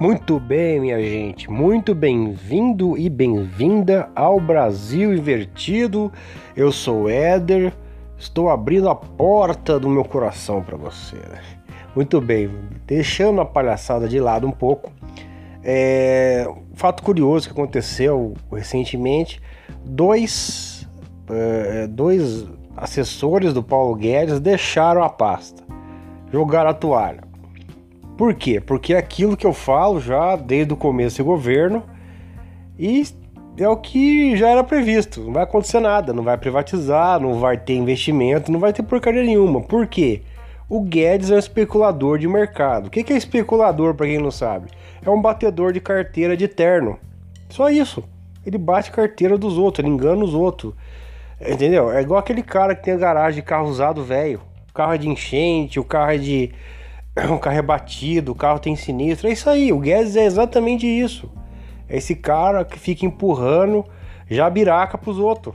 Muito bem, minha gente, muito bem-vindo e bem-vinda ao Brasil Invertido. Eu sou Éder, estou abrindo a porta do meu coração para você. Muito bem, deixando a palhaçada de lado um pouco. É, um fato curioso que aconteceu recentemente: dois, é, dois assessores do Paulo Guedes deixaram a pasta, jogaram a toalha. Por quê? Porque é aquilo que eu falo já desde o começo do governo e é o que já era previsto. Não vai acontecer nada, não vai privatizar, não vai ter investimento, não vai ter porcaria nenhuma. Por quê? O Guedes é um especulador de mercado. O que é especulador, para quem não sabe? É um batedor de carteira de terno. Só isso. Ele bate carteira dos outros, ele engana os outros. Entendeu? É igual aquele cara que tem a garagem de carro usado velho. O carro é de enchente, o carro é de o carro é batido, o carro tem sinistro. É isso aí, o Guedes é exatamente isso. É esse cara que fica empurrando jabiraca pros outros.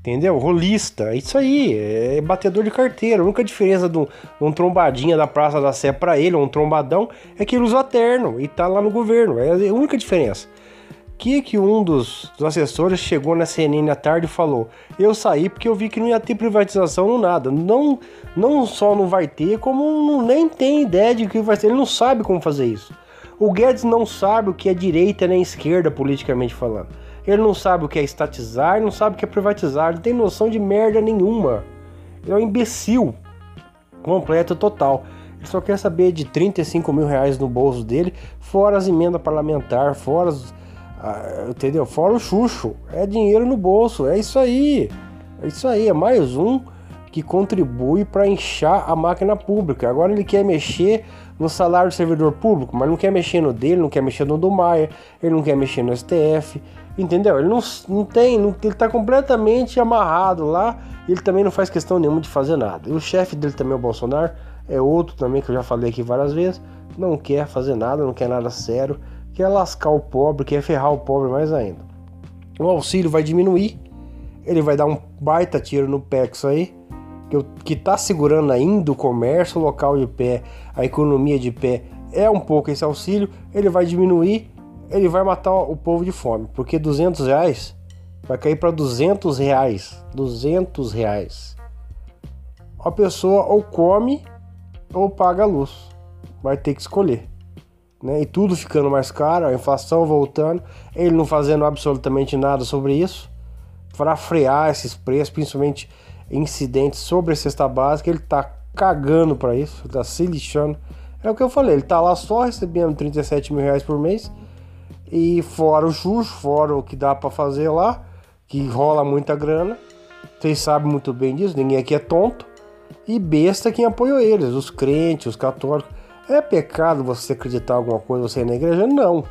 Entendeu? Rolista, é isso aí, é batedor de carteira. A única diferença de um, trombadinha da Praça da Sé para ele, um trombadão, é que ele usa terno e tá lá no governo. É a única diferença que que um dos, dos, assessores chegou na CNN à tarde e falou: "Eu saí porque eu vi que não ia ter privatização no nada. Não, não só não vai ter, como não, nem tem ideia de que vai ter. Ele não sabe como fazer isso. O Guedes não sabe o que é direita nem esquerda politicamente falando. Ele não sabe o que é estatizar, não sabe o que é privatizar, não tem noção de merda nenhuma. Ele é um imbecil completo total. Ele só quer saber de 35 mil reais no bolso dele, fora as emendas parlamentares, fora as ah, entendeu? Fora o chucho, é dinheiro no bolso, é isso aí. É isso aí, é mais um que contribui para inchar a máquina pública. Agora ele quer mexer no salário do servidor público, mas não quer mexer no dele, não quer mexer no do Maia, ele não quer mexer no STF, entendeu? Ele não, não tem, não, ele tá completamente amarrado lá, ele também não faz questão nenhuma de fazer nada. E o chefe dele também, o Bolsonaro, é outro também que eu já falei aqui várias vezes, não quer fazer nada, não quer nada sério quer lascar o pobre, quer ferrar o pobre mais ainda. O auxílio vai diminuir, ele vai dar um baita tiro no pé isso aí, que, que tá segurando ainda o comércio local de pé, a economia de pé, é um pouco esse auxílio, ele vai diminuir, ele vai matar o povo de fome, porque 200 reais vai cair para 200 reais, 200 reais. A pessoa ou come ou paga a luz, vai ter que escolher né? E tudo ficando mais caro, a inflação voltando, ele não fazendo absolutamente nada sobre isso para frear esses preços, principalmente incidentes sobre a cesta básica, ele tá cagando para isso, tá se lixando. É o que eu falei, ele tá lá só recebendo 37 mil reais por mês e fora o chucho, fora o que dá para fazer lá, que rola muita grana. Vocês sabem muito bem disso, ninguém aqui é tonto. E besta quem apoiou eles, os crentes, os católicos. É pecado você acreditar alguma coisa, você ir na igreja? Não.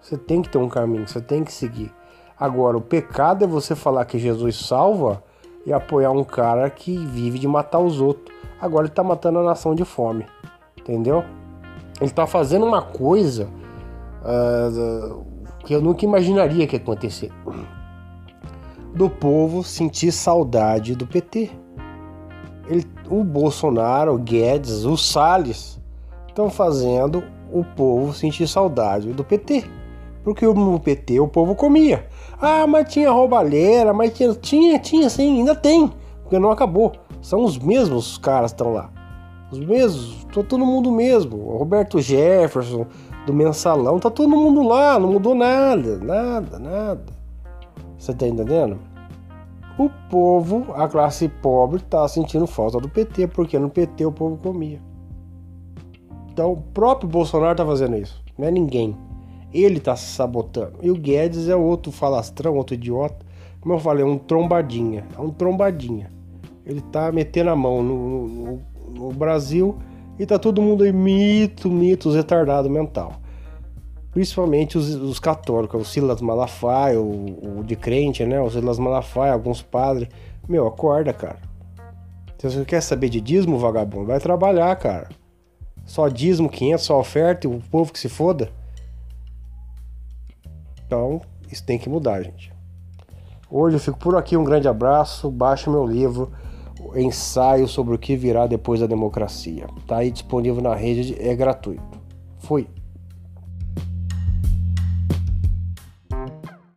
Você tem que ter um caminho, você tem que seguir. Agora, o pecado é você falar que Jesus salva e apoiar um cara que vive de matar os outros. Agora ele está matando a nação de fome. Entendeu? Ele está fazendo uma coisa uh, que eu nunca imaginaria que ia acontecer. Do povo sentir saudade do PT. Ele, o Bolsonaro, o Guedes, o Salles estão fazendo o povo sentir saudade do PT. Porque no PT o povo comia. Ah, mas tinha roubalheira, mas tinha, tinha, tinha sim, ainda tem, porque não acabou. São os mesmos caras que estão lá. Os mesmos, tá todo mundo mesmo. Roberto Jefferson, do mensalão, tá todo mundo lá, não mudou nada, nada, nada. Você tá entendendo? O povo, a classe pobre, tá sentindo falta do PT, porque no PT o povo comia. Então, o próprio Bolsonaro tá fazendo isso, não é ninguém. Ele tá se sabotando. E o Guedes é outro falastrão, outro idiota. Como eu falei, é um trombadinha. É um trombadinha. Ele tá metendo a mão no, no, no Brasil e tá todo mundo aí mito, mitos, retardado mental. Principalmente os, os católicos, o Silas Malafaia, o, o, de crente, né? O Silas Malafaia, alguns padres. Meu, acorda, cara. Se você quer saber de dízimo, vagabundo, vai trabalhar, cara. Só dízimo 500, só oferta e o povo que se foda. Então, isso tem que mudar, gente. Hoje eu fico por aqui, um grande abraço. Baixe meu livro, Ensaio sobre o que virá depois da democracia. Tá aí disponível na rede, é gratuito. Fui.